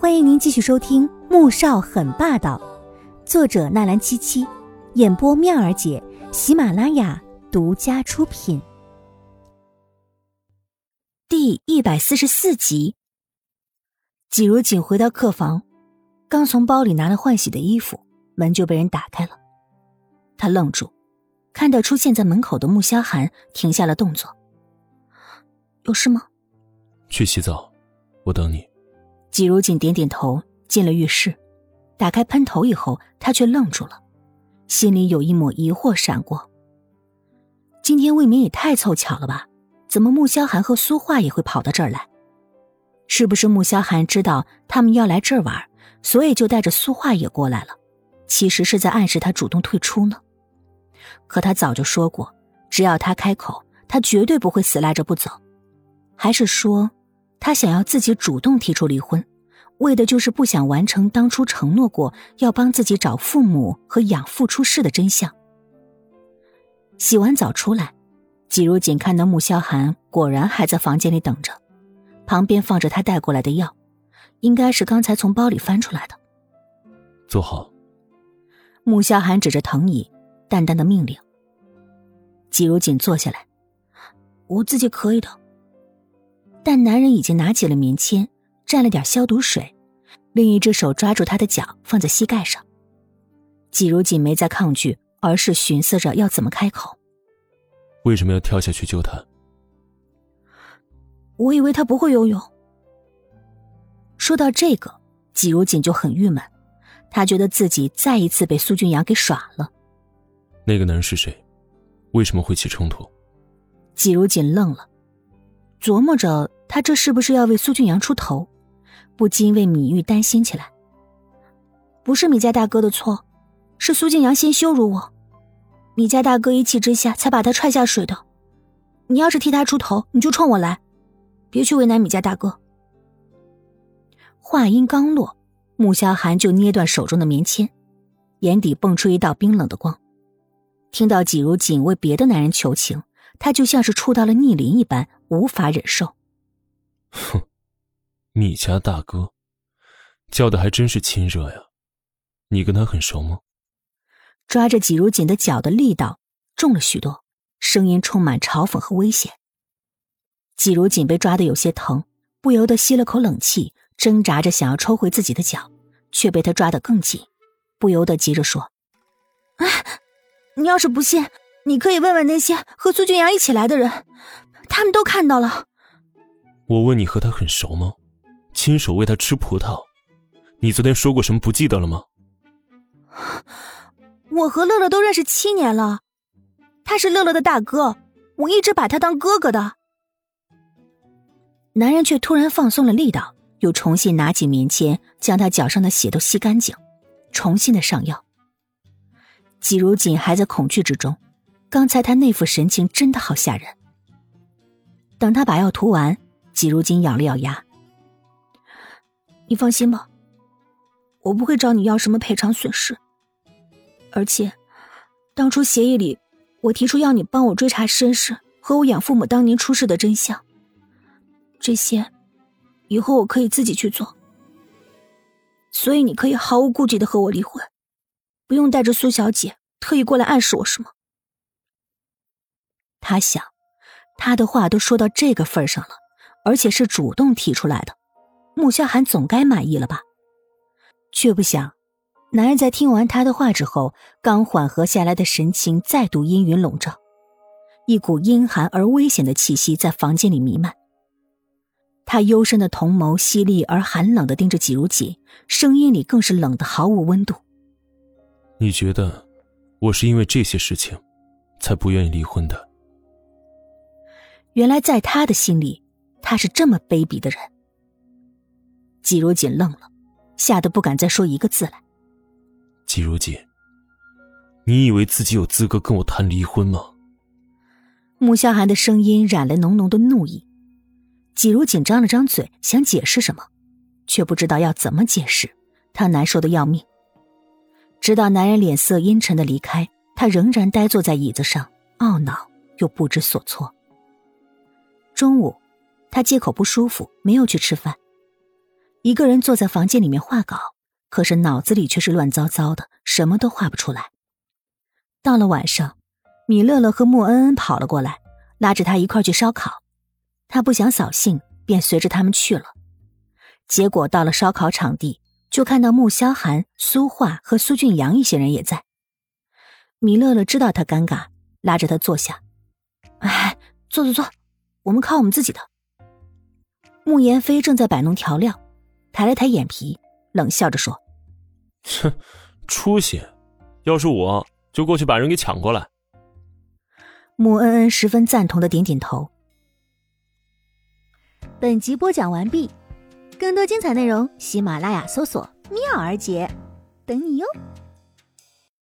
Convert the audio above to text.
欢迎您继续收听《穆少很霸道》，作者纳兰七七，演播妙儿姐，喜马拉雅独家出品。第一百四十四集，季如锦回到客房，刚从包里拿了换洗的衣服，门就被人打开了。他愣住，看到出现在门口的穆萧寒，停下了动作。有事吗？去洗澡，我等你。季如锦点点头，进了浴室，打开喷头以后，他却愣住了，心里有一抹疑惑闪过。今天未免也太凑巧了吧？怎么穆萧寒和苏画也会跑到这儿来？是不是穆萧寒知道他们要来这儿玩，所以就带着苏画也过来了？其实是在暗示他主动退出呢。可他早就说过，只要他开口，他绝对不会死赖着不走。还是说？他想要自己主动提出离婚，为的就是不想完成当初承诺过要帮自己找父母和养父出事的真相。洗完澡出来，季如锦看到穆萧寒果然还在房间里等着，旁边放着他带过来的药，应该是刚才从包里翻出来的。坐好。穆萧寒指着藤椅，淡淡的命令。季如锦坐下来，我自己可以的。但男人已经拿起了棉签，蘸了点消毒水，另一只手抓住他的脚，放在膝盖上。季如锦没再抗拒，而是寻思着要怎么开口。为什么要跳下去救他？我以为他不会游泳。说到这个，季如锦就很郁闷，他觉得自己再一次被苏俊阳给耍了。那个男人是谁？为什么会起冲突？季如锦愣了。琢磨着他这是不是要为苏俊阳出头，不禁为米玉担心起来。不是米家大哥的错，是苏静阳先羞辱我，米家大哥一气之下才把他踹下水的。你要是替他出头，你就冲我来，别去为难米家大哥。话音刚落，穆萧寒就捏断手中的棉签，眼底蹦出一道冰冷的光。听到季如锦为别的男人求情。他就像是触到了逆鳞一般，无法忍受。哼，米家大哥，叫的还真是亲热呀。你跟他很熟吗？抓着季如锦的脚的力道重了许多，声音充满嘲讽和危险。季如锦被抓的有些疼，不由得吸了口冷气，挣扎着想要抽回自己的脚，却被他抓得更紧，不由得急着说：“啊，你要是不信。”你可以问问那些和苏俊阳一起来的人，他们都看到了。我问你和他很熟吗？亲手喂他吃葡萄，你昨天说过什么？不记得了吗？我和乐乐都认识七年了，他是乐乐的大哥，我一直把他当哥哥的。男人却突然放松了力道，又重新拿起棉签，将他脚上的血都吸干净，重新的上药。季如锦还在恐惧之中。刚才他那副神情真的好吓人。等他把药涂完，季如锦咬了咬牙：“你放心吧，我不会找你要什么赔偿损失。而且，当初协议里，我提出要你帮我追查身世和我养父母当年出事的真相。这些，以后我可以自己去做。所以你可以毫无顾忌的和我离婚，不用带着苏小姐特意过来暗示我什么。”他想，他的话都说到这个份上了，而且是主动提出来的，穆萧寒总该满意了吧？却不想，男人在听完他的话之后，刚缓和下来的神情再度阴云笼罩，一股阴寒而危险的气息在房间里弥漫。他幽深的瞳眸犀利而寒冷的盯着季如锦，声音里更是冷的毫无温度。你觉得，我是因为这些事情，才不愿意离婚的？原来在他的心里，他是这么卑鄙的人。季如锦愣了，吓得不敢再说一个字来。季如锦，你以为自己有资格跟我谈离婚吗？穆萧寒的声音染了浓浓的怒意。季如锦张了张嘴，想解释什么，却不知道要怎么解释，他难受的要命。直到男人脸色阴沉的离开，他仍然呆坐在椅子上，懊恼又不知所措。中午，他借口不舒服，没有去吃饭。一个人坐在房间里面画稿，可是脑子里却是乱糟糟的，什么都画不出来。到了晚上，米乐乐和莫恩恩跑了过来，拉着他一块去烧烤。他不想扫兴，便随着他们去了。结果到了烧烤场地，就看到穆萧寒、苏画和苏俊阳一些人也在。米乐乐知道他尴尬，拉着他坐下：“哎，坐坐坐，我们烤我们自己的。”穆言飞正在摆弄调料，抬了抬眼皮，冷笑着说：“哼，出息！要是我……”就过去把人给抢过来。穆恩恩十分赞同的点点头。本集播讲完毕，更多精彩内容，喜马拉雅搜索“妙儿姐”，等你哟。